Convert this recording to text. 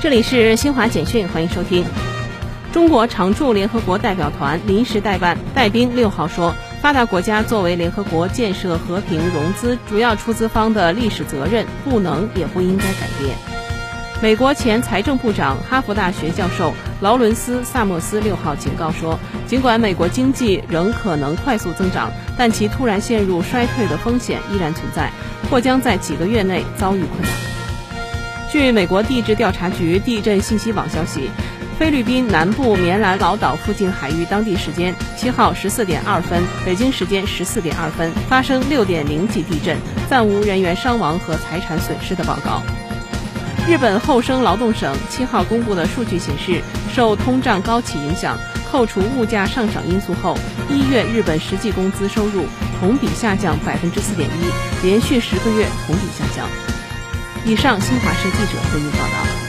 这里是新华简讯，欢迎收听。中国常驻联合国代表团临时代办戴斌六号说，发达国家作为联合国建设和平融资主要出资方的历史责任，不能也不应该改变。美国前财政部长、哈佛大学教授劳伦斯·萨默斯六号警告说，尽管美国经济仍可能快速增长，但其突然陷入衰退的风险依然存在，或将在几个月内遭遇困难。据美国地质调查局地震信息网消息，菲律宾南部棉兰老岛附近海域当地时间七号十四点二分，北京时间十四点二分发生六点零级地震，暂无人员伤亡和财产损失的报告。日本厚生劳动省七号公布的数据显示，受通胀高企影响，扣除物价上涨因素后，一月日本实际工资收入同比下降百分之四点一，连续十个月同比下降。以上，新华社记者为您报道。